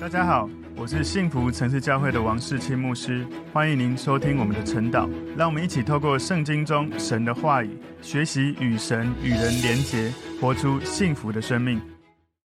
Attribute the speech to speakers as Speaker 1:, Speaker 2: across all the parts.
Speaker 1: 大家好，我是幸福城市教会的王世清牧师，欢迎您收听我们的晨祷。让我们一起透过圣经中神的话语，学习与神与人连结，活出幸福的生命。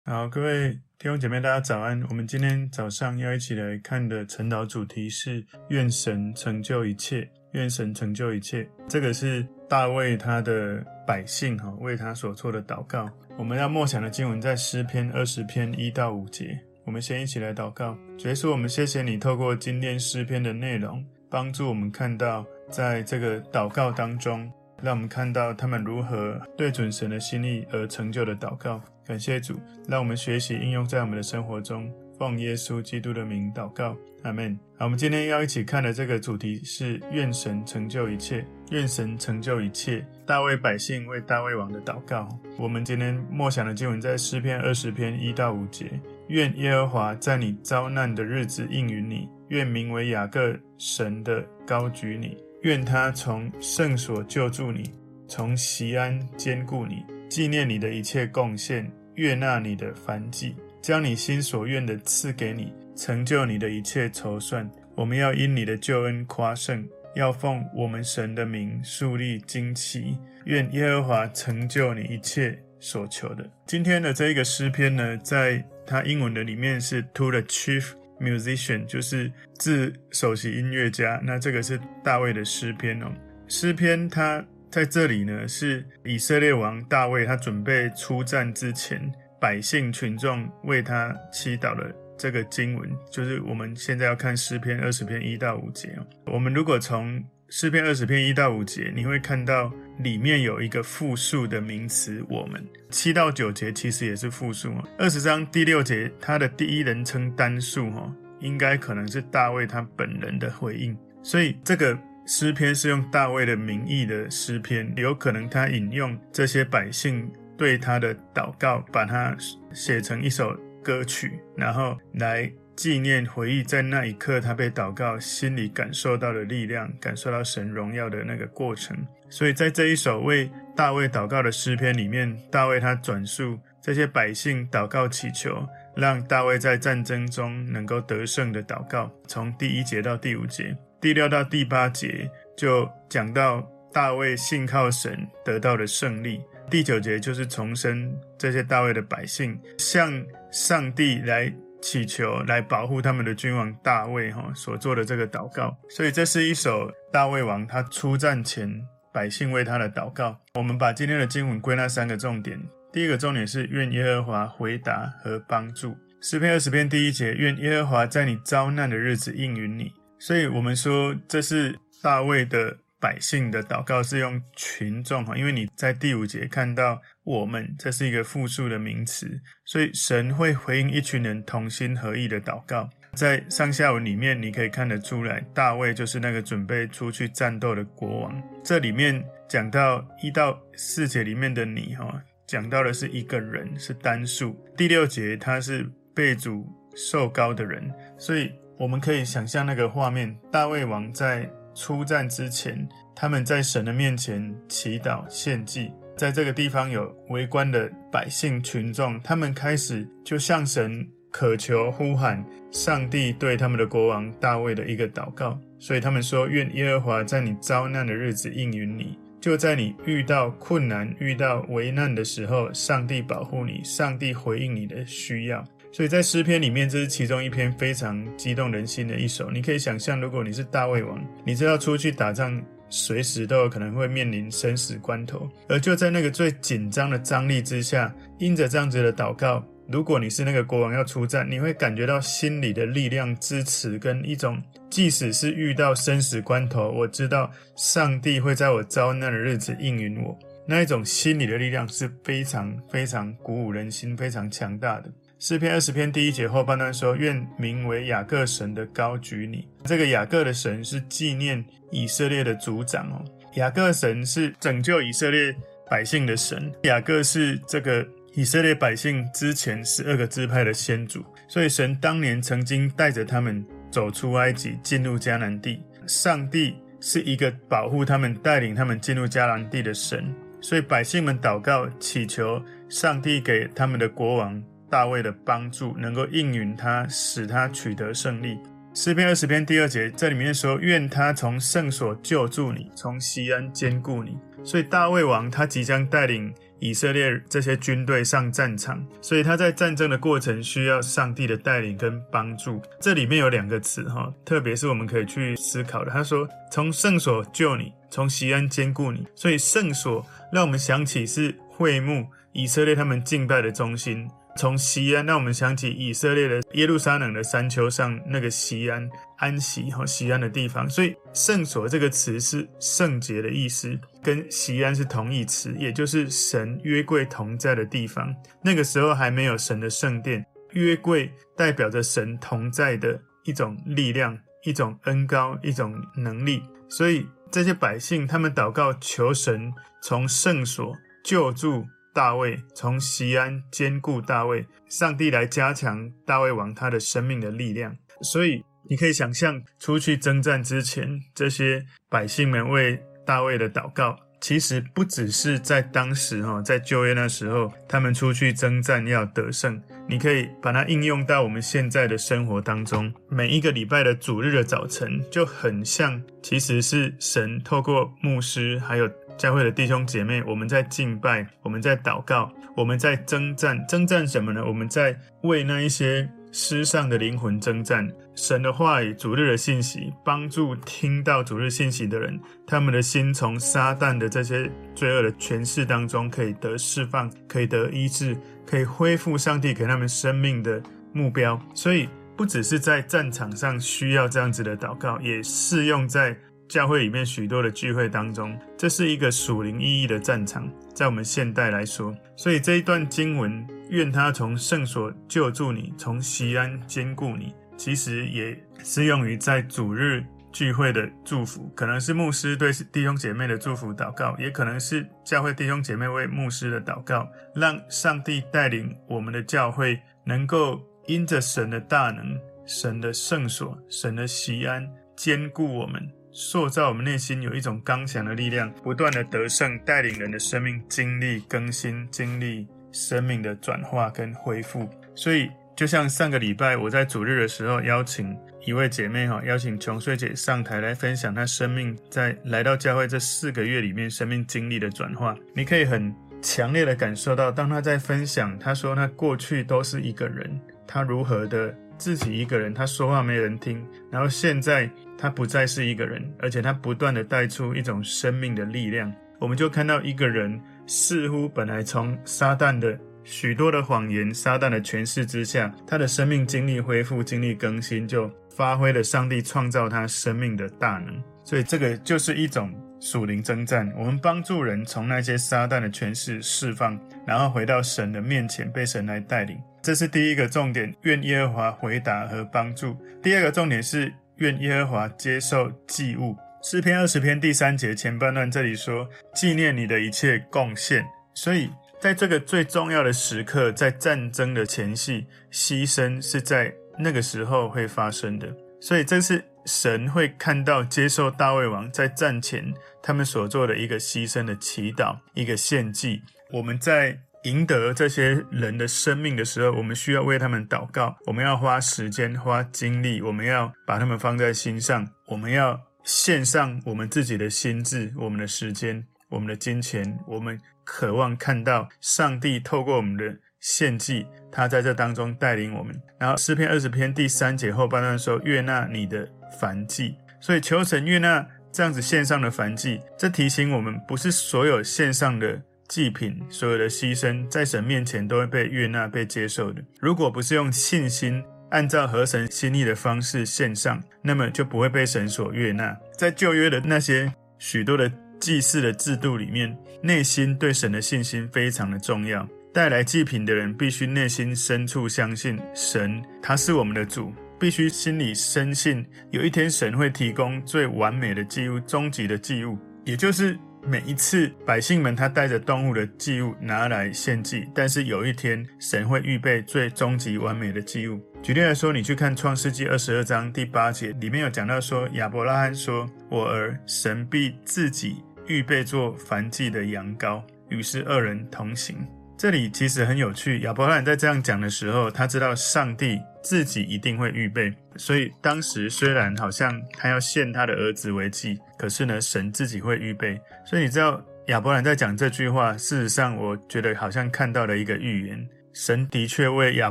Speaker 1: 好，各位弟兄姐妹，大家早安。我们今天早上要一起来看的晨祷主题是“愿神成就一切”。愿神成就一切，这个是大卫他的百姓哈为他所做的祷告。我们要默想的经文在诗篇二十篇一到五节。我们先一起来祷告，主耶稣，我们谢谢你透过今天诗篇的内容，帮助我们看到，在这个祷告当中，让我们看到他们如何对准神的心意而成就的祷告。感谢主，让我们学习应用在我们的生活中。奉耶稣基督的名祷告，阿门。好，我们今天要一起看的这个主题是愿神成就一切，愿神成就一切。大卫百姓为大卫王的祷告。我们今天默想的经文在诗篇二十篇一到五节。愿耶和华在你遭难的日子应允你，愿名为雅各神的高举你，愿他从圣所救助你，从锡安坚固你，纪念你的一切贡献，悦纳你的燔祭。将你心所愿的赐给你，成就你的一切筹算。我们要因你的救恩夸胜，要奉我们神的名树立旌旗。愿耶和华成就你一切所求的。今天的这一个诗篇呢，在它英文的里面是 To the chief musician，就是自首席音乐家。那这个是大卫的诗篇哦。诗篇它在这里呢，是以色列王大卫，他准备出战之前。百姓群众为他祈祷的这个经文，就是我们现在要看诗篇二十篇一到五节。我们如果从诗篇二十篇一到五节，你会看到里面有一个复数的名词“我们”。七到九节其实也是复数。二十章第六节，它的第一人称单数，哈，应该可能是大卫他本人的回应。所以这个诗篇是用大卫的名义的诗篇，有可能他引用这些百姓。对他的祷告，把它写成一首歌曲，然后来纪念、回忆在那一刻他被祷告，心里感受到的力量，感受到神荣耀的那个过程。所以在这一首为大卫祷告的诗篇里面，大卫他转述这些百姓祷告祈求，让大卫在战争中能够得胜的祷告。从第一节到第五节，第六到第八节就讲到大卫信靠神得到的胜利。第九节就是重申这些大卫的百姓向上帝来祈求，来保护他们的君王大卫哈所做的这个祷告。所以这是一首大卫王他出战前百姓为他的祷告。我们把今天的经文归纳三个重点。第一个重点是愿耶和华回答和帮助。诗篇二十篇第一节，愿耶和华在你遭难的日子应允你。所以我们说这是大卫的。百姓的祷告是用群众哈，因为你在第五节看到我们，这是一个复数的名词，所以神会回应一群人同心合意的祷告。在上下文里面，你可以看得出来，大卫就是那个准备出去战斗的国王。这里面讲到一到四节里面的你哈，讲到的是一个人，是单数。第六节他是被主受膏的人，所以我们可以想象那个画面，大卫王在。出战之前，他们在神的面前祈祷献祭，在这个地方有围观的百姓群众，他们开始就向神渴求呼喊上帝对他们的国王大卫的一个祷告，所以他们说：愿耶和华在你遭难的日子应允你，就在你遇到困难、遇到危难的时候，上帝保护你，上帝回应你的需要。所以在诗篇里面，这是其中一篇非常激动人心的一首。你可以想象，如果你是大卫王，你知道出去打仗，随时都有可能会面临生死关头。而就在那个最紧张的张力之下，因着这样子的祷告，如果你是那个国王要出战，你会感觉到心里的力量支持跟一种，即使是遇到生死关头，我知道上帝会在我遭难的日子应允我。那一种心里的力量是非常非常鼓舞人心、非常强大的。诗篇二十篇第一节后半段说：“愿名为雅各神的高举你。”这个雅各的神是纪念以色列的族长哦。雅各神是拯救以色列百姓的神。雅各是这个以色列百姓之前十二个支派的先祖，所以神当年曾经带着他们走出埃及，进入迦南地。上帝是一个保护他们、带领他们进入迦南地的神，所以百姓们祷告祈求上帝给他们的国王。大卫的帮助，能够应允他，使他取得胜利。诗篇二十篇第二节，这里面说：“愿他从圣所救助你，从西安坚固你。”所以大卫王他即将带领以色列这些军队上战场，所以他在战争的过程需要上帝的带领跟帮助。这里面有两个词哈，特别是我们可以去思考的。他说：“从圣所救你，从西安坚固你。”所以圣所让我们想起是会幕，以色列他们敬拜的中心。从西安，让我们想起以色列的耶路撒冷的山丘上那个西安安息和西安的地方，所以圣所这个词是圣洁的意思，跟西安是同义词，也就是神约柜同在的地方。那个时候还没有神的圣殿，约柜代表着神同在的一种力量、一种恩高、一种能力。所以这些百姓他们祷告求神从圣所救助。大卫从西安坚固大卫，上帝来加强大卫王他的生命的力量。所以你可以想象，出去征战之前，这些百姓们为大卫的祷告，其实不只是在当时哈，在旧约那时候，他们出去征战要得胜。你可以把它应用到我们现在的生活当中，每一个礼拜的主日的早晨，就很像，其实是神透过牧师还有。教会的弟兄姐妹，我们在敬拜，我们在祷告，我们在征战。征战什么呢？我们在为那一些失丧的灵魂征战。神的话语、主日的信息，帮助听到主日信息的人，他们的心从撒旦的这些罪恶的权势当中可以得释放，可以得医治，可以恢复上帝给他们生命的目标。所以，不只是在战场上需要这样子的祷告，也适用在。教会里面许多的聚会当中，这是一个属灵意义的战场，在我们现代来说，所以这一段经文，愿他从圣所救助你，从锡安坚固你，其实也适用于在主日聚会的祝福，可能是牧师对弟兄姐妹的祝福祷告，也可能是教会弟兄姐妹为牧师的祷告，让上帝带领我们的教会，能够因着神的大能、神的圣所、神的锡安坚固我们。塑造我们内心有一种刚强的力量，不断的得胜，带领人的生命经历更新，经历生命的转化跟恢复。所以，就像上个礼拜我在主日的时候邀请一位姐妹哈，邀请琼穗姐上台来分享她生命在来到教会这四个月里面生命经历的转化。你可以很强烈的感受到，当她在分享，她说她过去都是一个人，她如何的自己一个人，他说话没人听，然后现在。他不再是一个人，而且他不断的带出一种生命的力量。我们就看到一个人似乎本来从撒旦的许多的谎言、撒旦的权势之下，他的生命经历恢复、经历更新，就发挥了上帝创造他生命的大能。所以这个就是一种属灵征战。我们帮助人从那些撒旦的权势释放，然后回到神的面前，被神来带领。这是第一个重点，愿耶和华回答和帮助。第二个重点是。愿耶和华接受祭物。诗篇二十篇第三节前半段这里说：“纪念你的一切贡献。”所以，在这个最重要的时刻，在战争的前夕，牺牲是在那个时候会发生的。所以，这是神会看到接受大卫王在战前他们所做的一个牺牲的祈祷，一个献祭。我们在。赢得这些人的生命的时候，我们需要为他们祷告，我们要花时间、花精力，我们要把他们放在心上，我们要献上我们自己的心智、我们的时间、我们的金钱，我们渴望看到上帝透过我们的献祭，他在这当中带领我们。然后诗篇二十篇第三节后半段说：“悦纳你的燔祭。”所以求神悦纳这样子献上的燔祭，这提醒我们，不是所有献上的。祭品，所有的牺牲，在神面前都会被悦纳、被接受的。如果不是用信心，按照合神心意的方式献上，那么就不会被神所悦纳。在旧约的那些许多的祭祀的制度里面，内心对神的信心非常的重要。带来祭品的人必须内心深处相信神，他是我们的主，必须心里深信，有一天神会提供最完美的祭物、终极的祭物，也就是。每一次百姓们他带着动物的祭物拿来献祭，但是有一天神会预备最终极完美的祭物。举例来说，你去看创世纪二十二章第八节，里面有讲到说，亚伯拉罕说：“我儿，神必自己预备做燔祭的羊羔。”于是二人同行。这里其实很有趣。亚伯拉罕在这样讲的时候，他知道上帝自己一定会预备，所以当时虽然好像他要献他的儿子为祭，可是呢，神自己会预备。所以你知道亚伯兰在讲这句话，事实上我觉得好像看到了一个预言，神的确为亚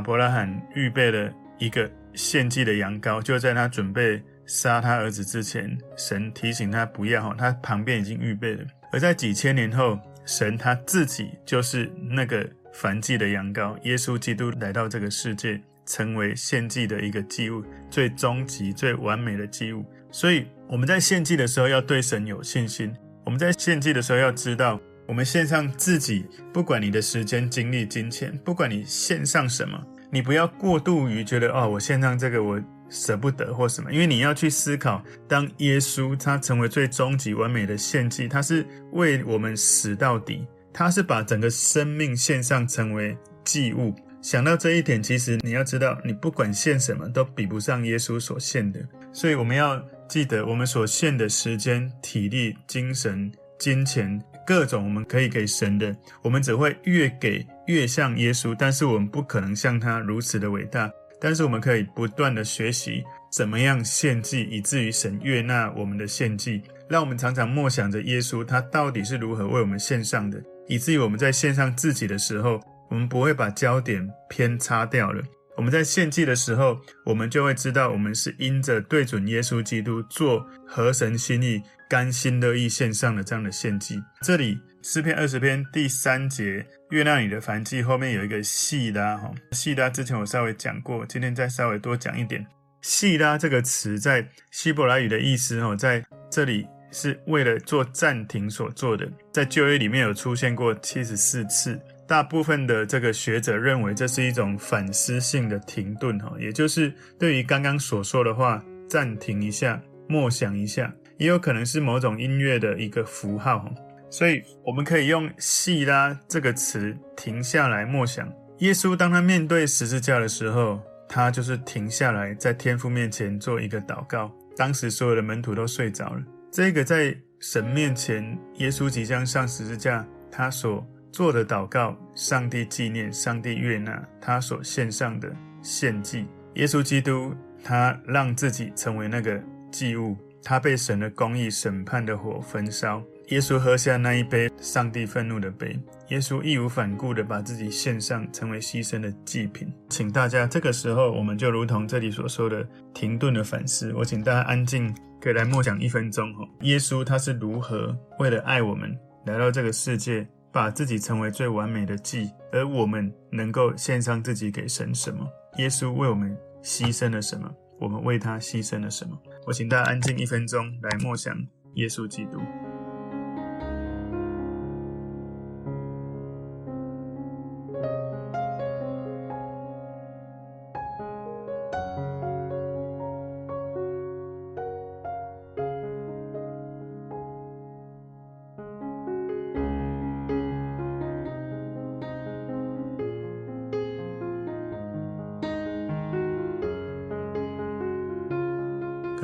Speaker 1: 伯拉罕预备了一个献祭的羊羔，就在他准备杀他儿子之前，神提醒他不要，他旁边已经预备了。而在几千年后，神他自己就是那个燔祭的羊羔，耶稣基督来到这个世界，成为献祭的一个祭物，最终极、最完美的祭物。所以我们在献祭的时候要对神有信心。我们在献祭的时候要知道，我们献上自己，不管你的时间、精力、金钱，不管你献上什么，你不要过度于觉得哦，我献上这个我舍不得或什么，因为你要去思考，当耶稣他成为最终极完美的献祭，他是为我们死到底，他是把整个生命献上成为祭物。想到这一点，其实你要知道，你不管献什么，都比不上耶稣所献的。所以我们要记得，我们所献的时间、体力、精神、金钱，各种我们可以给神的，我们只会越给越像耶稣，但是我们不可能像他如此的伟大。但是我们可以不断的学习怎么样献祭，以至于神悦纳我们的献祭。让我们常常默想着耶稣，他到底是如何为我们献上的，以至于我们在献上自己的时候。我们不会把焦点偏差掉了。我们在献祭的时候，我们就会知道，我们是因着对准耶稣基督做合神心意、甘心乐意献上的这样的献祭。这里诗篇二十篇第三节，悦纳你的燔祭后面有一个细拉哈，细拉之前我稍微讲过，今天再稍微多讲一点。细拉这个词在希伯来语的意思哈，在这里是为了做暂停所做的，在旧约里面有出现过七十四次。大部分的这个学者认为这是一种反思性的停顿，哈，也就是对于刚刚所说的话暂停一下，默想一下，也有可能是某种音乐的一个符号，所以我们可以用“细拉”这个词停下来默想。耶稣当他面对十字架的时候，他就是停下来在天父面前做一个祷告。当时所有的门徒都睡着了，这个在神面前，耶稣即将上十字架，他所做的祷告，上帝纪念，上帝悦纳他所献上的献祭。耶稣基督，他让自己成为那个祭物，他被神的公义审判的火焚烧。耶稣喝下那一杯上帝愤怒的杯，耶稣义无反顾地把自己献上，成为牺牲的祭品。请大家这个时候，我们就如同这里所说的停顿的反思。我请大家安静，可以来默想一分钟。耶稣他是如何为了爱我们来到这个世界？把自己成为最完美的祭，而我们能够献上自己给神什么？耶稣为我们牺牲了什么？我们为他牺牲了什么？我请大家安静一分钟，来默想耶稣基督。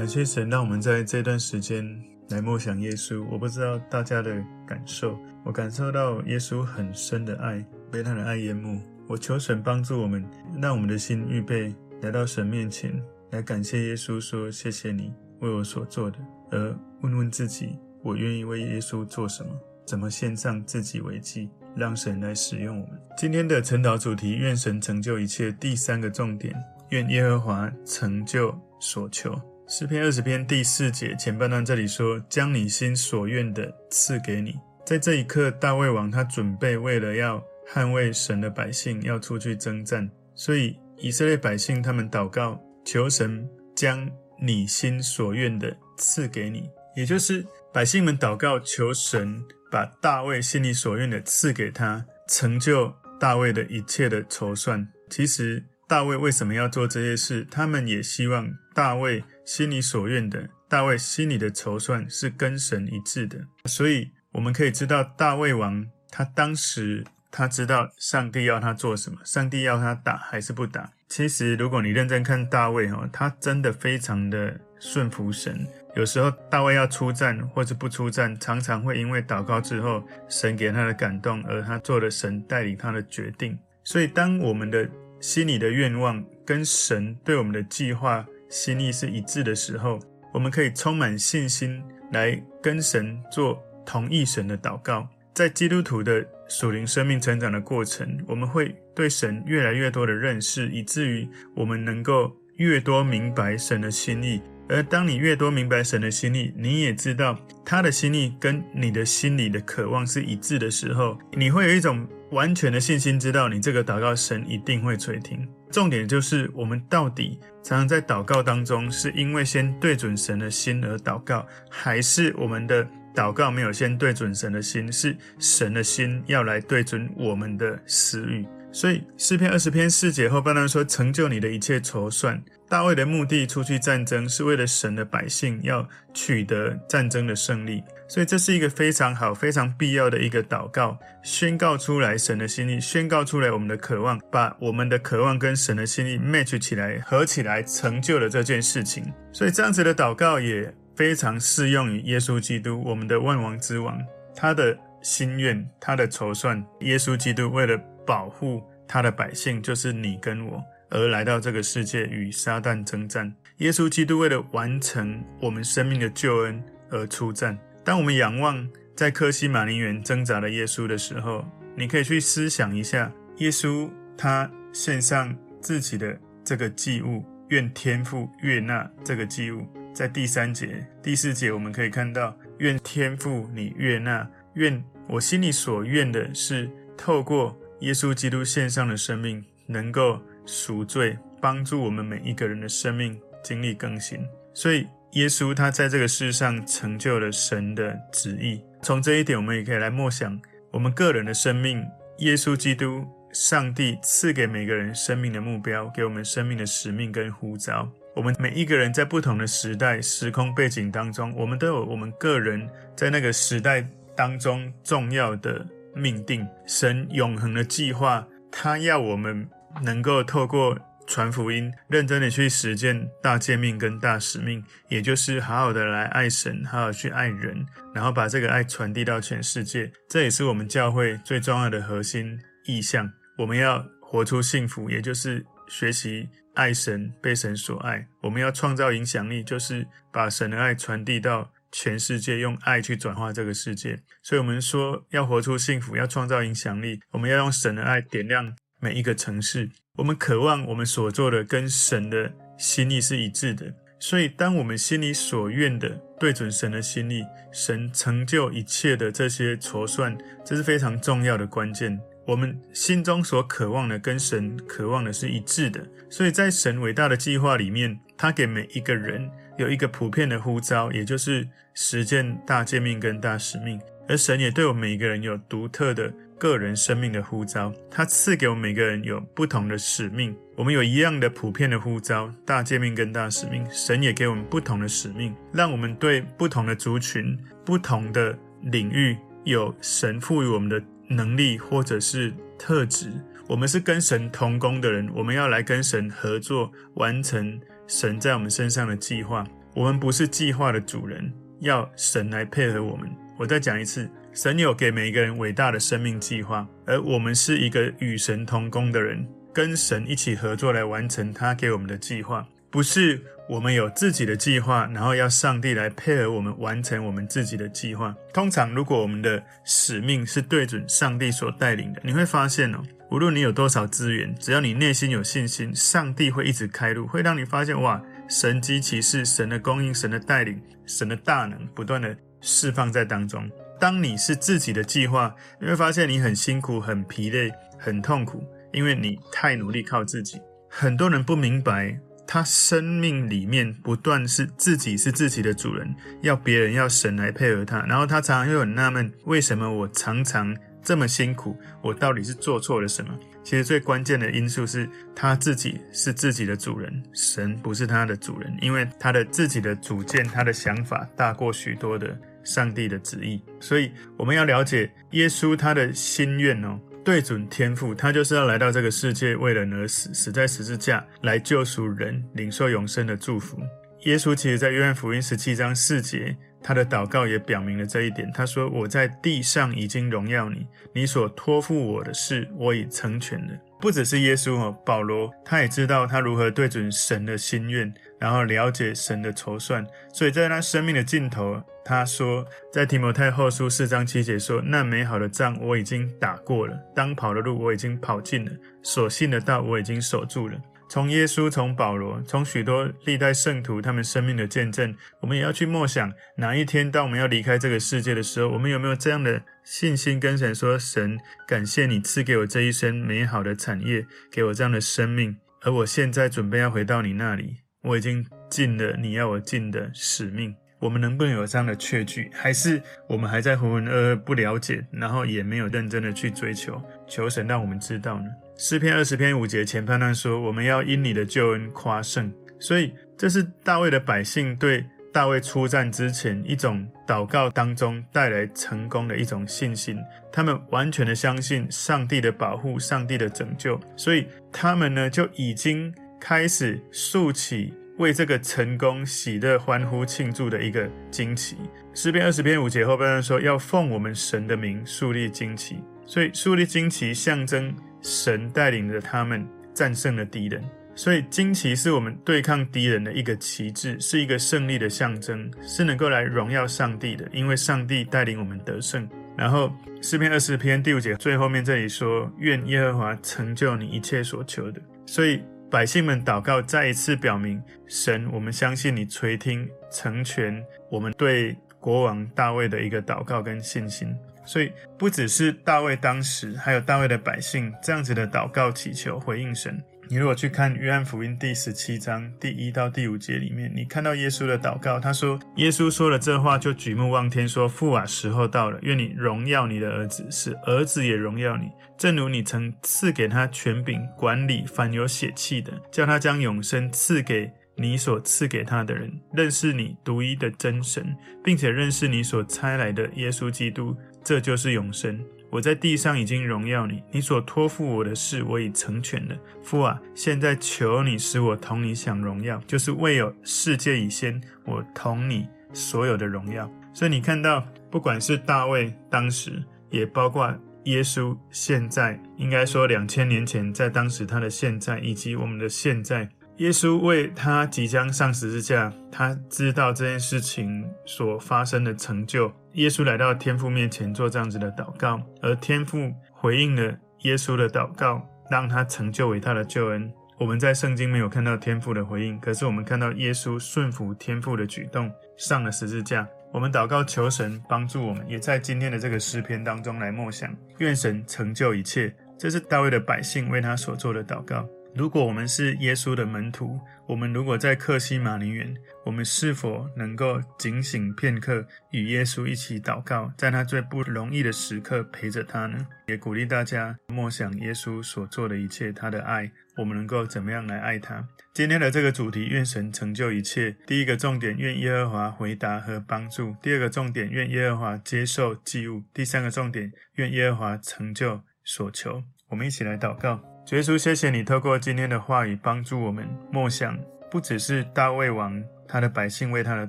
Speaker 1: 感谢神，让我们在这段时间来默想耶稣。我不知道大家的感受，我感受到耶稣很深的爱，被他的爱淹没。我求神帮助我们，让我们的心预备来到神面前，来感谢耶稣，说谢谢你为我所做的，而问问自己，我愿意为耶稣做什么？怎么献上自己为祭，让神来使用我们？今天的晨祷主题：愿神成就一切。第三个重点：愿耶和华成就所求。诗篇二十篇第四节前半段这里说：“将你心所愿的赐给你。”在这一刻，大卫王他准备为了要捍卫神的百姓，要出去征战，所以以色列百姓他们祷告，求神将你心所愿的赐给你，也就是百姓们祷告，求神把大卫心里所愿的赐给他，成就大卫的一切的筹算。其实大卫为什么要做这些事？他们也希望大卫。心里所愿的，大卫心里的筹算是跟神一致的，所以我们可以知道，大卫王他当时他知道上帝要他做什么，上帝要他打还是不打。其实，如果你认真看大卫哈，他真的非常的顺服神，有时候大卫要出战或者不出战，常常会因为祷告之后，神给他的感动，而他做了神带领他的决定。所以，当我们的心里的愿望跟神对我们的计划心意是一致的时候，我们可以充满信心来跟神做同一神的祷告。在基督徒的属灵生命成长的过程，我们会对神越来越多的认识，以至于我们能够越多明白神的心意。而当你越多明白神的心意，你也知道他的心意跟你的心里的渴望是一致的时候，你会有一种完全的信心，知道你这个祷告神一定会垂听。重点就是我们到底常常在祷告当中，是因为先对准神的心而祷告，还是我们的？祷告没有先对准神的心，是神的心要来对准我们的私欲。所以诗篇二十篇四节后半段说：“成就你的一切筹算。”大卫的目的出去战争，是为了神的百姓要取得战争的胜利。所以这是一个非常好、非常必要的一个祷告，宣告出来神的心意，宣告出来我们的渴望，把我们的渴望跟神的心意 match 起来，合起来，成就了这件事情。所以这样子的祷告也。非常适用于耶稣基督，我们的万王之王，他的心愿，他的筹算。耶稣基督为了保护他的百姓，就是你跟我，而来到这个世界与撒旦征战。耶稣基督为了完成我们生命的救恩而出战。当我们仰望在科西马尼园挣扎的耶稣的时候，你可以去思想一下，耶稣他献上自己的这个祭物，愿天父悦纳这个祭物。在第三节、第四节，我们可以看到，愿天父你悦纳，愿我心里所愿的是，透过耶稣基督献上的生命，能够赎罪，帮助我们每一个人的生命经历更新。所以，耶稣他在这个世上成就了神的旨意。从这一点，我们也可以来默想我们个人的生命。耶稣基督，上帝赐给每个人生命的目标，给我们生命的使命跟呼召。我们每一个人在不同的时代、时空背景当中，我们都有我们个人在那个时代当中重要的命定。神永恒的计划，他要我们能够透过传福音，认真的去实践大诫命跟大使命，也就是好好的来爱神，好好去爱人，然后把这个爱传递到全世界。这也是我们教会最重要的核心意向。我们要活出幸福，也就是学习。爱神，被神所爱。我们要创造影响力，就是把神的爱传递到全世界，用爱去转化这个世界。所以，我们说要活出幸福，要创造影响力，我们要用神的爱点亮每一个城市。我们渴望我们所做的跟神的心意是一致的。所以，当我们心里所愿的对准神的心意，神成就一切的这些筹算，这是非常重要的关键。我们心中所渴望的跟神渴望的是一致的，所以在神伟大的计划里面，他给每一个人有一个普遍的呼召，也就是实践大诫命跟大使命。而神也对我们每一个人有独特的个人生命的呼召，他赐给我们每个人有不同的使命。我们有一样的普遍的呼召，大诫命跟大使命，神也给我们不同的使命，让我们对不同的族群、不同的领域有神赋予我们的。能力或者是特质，我们是跟神同工的人，我们要来跟神合作，完成神在我们身上的计划。我们不是计划的主人，要神来配合我们。我再讲一次，神有给每一个人伟大的生命计划，而我们是一个与神同工的人，跟神一起合作来完成他给我们的计划。不是我们有自己的计划，然后要上帝来配合我们完成我们自己的计划。通常，如果我们的使命是对准上帝所带领的，你会发现哦，无论你有多少资源，只要你内心有信心，上帝会一直开路，会让你发现哇，神迹奇事、神的供应、神的带领、神的大能不断的释放在当中。当你是自己的计划，你会发现你很辛苦、很疲累、很痛苦，因为你太努力靠自己。很多人不明白。他生命里面不断是自己是自己的主人，要别人要神来配合他，然后他常常又很纳闷，为什么我常常这么辛苦？我到底是做错了什么？其实最关键的因素是他自己是自己的主人，神不是他的主人，因为他的自己的主见、他的想法大过许多的上帝的旨意，所以我们要了解耶稣他的心愿哦。对准天父，他就是要来到这个世界，为人而死，死在十字架，来救赎人，领受永生的祝福。耶稣其实在约翰福音十七章四节，他的祷告也表明了这一点。他说：“我在地上已经荣耀你，你所托付我的事，我已成全了。”不只是耶稣哦，保罗他也知道他如何对准神的心愿，然后了解神的筹算。所以在他生命的尽头，他说，在提摩太后书四章七节说：“那美好的仗我已经打过了，当跑的路我已经跑尽了，所信的道我已经守住了。”从耶稣，从保罗，从许多历代圣徒他们生命的见证，我们也要去默想，哪一天当我们要离开这个世界的时候，我们有没有这样的信心跟神说：“神，感谢你赐给我这一生美好的产业，给我这样的生命，而我现在准备要回到你那里，我已经尽了你要我尽的使命。”我们能不能有这样的确据？还是我们还在浑浑噩噩不了解，然后也没有认真的去追求？求神让我们知道呢？诗篇二十篇五节前判断说：“我们要因你的救恩夸胜。”所以这是大卫的百姓对大卫出战之前一种祷告当中带来成功的一种信心。他们完全的相信上帝的保护、上帝的拯救，所以他们呢就已经开始竖起。为这个成功喜乐欢呼庆祝的一个旌旗。诗篇二十篇五节后半段说，要奉我们神的名树立旌旗，所以树立旌旗象征神带领着他们战胜了敌人，所以旌旗是我们对抗敌人的一个旗帜，是一个胜利的象征，是能够来荣耀上帝的，因为上帝带领我们得胜。然后诗篇二十篇第五节最后面这里说，愿耶和华成就你一切所求的，所以。百姓们祷告，再一次表明神，我们相信你垂听成全我们对国王大卫的一个祷告跟信心。所以，不只是大卫当时，还有大卫的百姓这样子的祷告祈求回应神。你如果去看约翰福音第十七章第一到第五节里面，你看到耶稣的祷告，他说：“耶稣说了这话，就举目望天，说：父啊，时候到了，愿你荣耀你的儿子，使儿子也荣耀你，正如你曾赐给他权柄管理凡有血气的，叫他将永生赐给你所赐给他的人，认识你独一的真神，并且认识你所差来的耶稣基督，这就是永生。”我在地上已经荣耀你，你所托付我的事，我已成全了。父啊，现在求你使我同你享荣耀，就是未有世界以先，我同你所有的荣耀。所以你看到，不管是大卫当时，也包括耶稣现在，应该说两千年前，在当时他的现在，以及我们的现在。耶稣为他即将上十字架，他知道这件事情所发生的成就。耶稣来到天父面前做这样子的祷告，而天父回应了耶稣的祷告，让他成就伟大的救恩。我们在圣经没有看到天父的回应，可是我们看到耶稣顺服天父的举动，上了十字架。我们祷告求神帮助我们，也在今天的这个诗篇当中来默想，愿神成就一切。这是大卫的百姓为他所做的祷告。如果我们是耶稣的门徒，我们如果在克西马尼园，我们是否能够警醒片刻，与耶稣一起祷告，在他最不容易的时刻陪着他呢？也鼓励大家默想耶稣所做的一切，他的爱，我们能够怎么样来爱他？今天的这个主题，愿神成就一切。第一个重点，愿耶和华回答和帮助；第二个重点，愿耶和华接受祭物；第三个重点，愿耶和华成就所求。我们一起来祷告。耶稣，谢谢你透过今天的话语帮助我们默想，不只是大卫王他的百姓为他的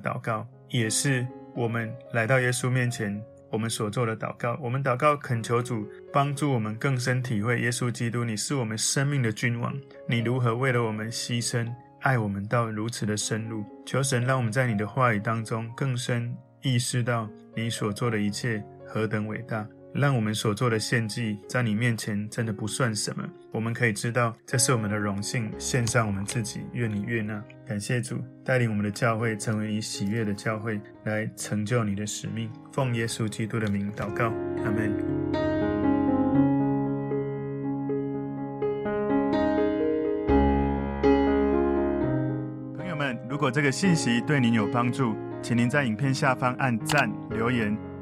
Speaker 1: 祷告，也是我们来到耶稣面前我们所做的祷告。我们祷告恳求主帮助我们更深体会耶稣基督，你是我们生命的君王，你如何为了我们牺牲，爱我们到如此的深入。求神让我们在你的话语当中更深意识到你所做的一切何等伟大。让我们所做的献祭在你面前真的不算什么，我们可以知道这是我们的荣幸，献上我们自己，愿你悦纳。感谢主带领我们的教会成为你喜悦的教会，来成就你的使命。奉耶稣基督的名祷告，阿门。朋友们，如果这个信息对您有帮助，请您在影片下方按赞留言。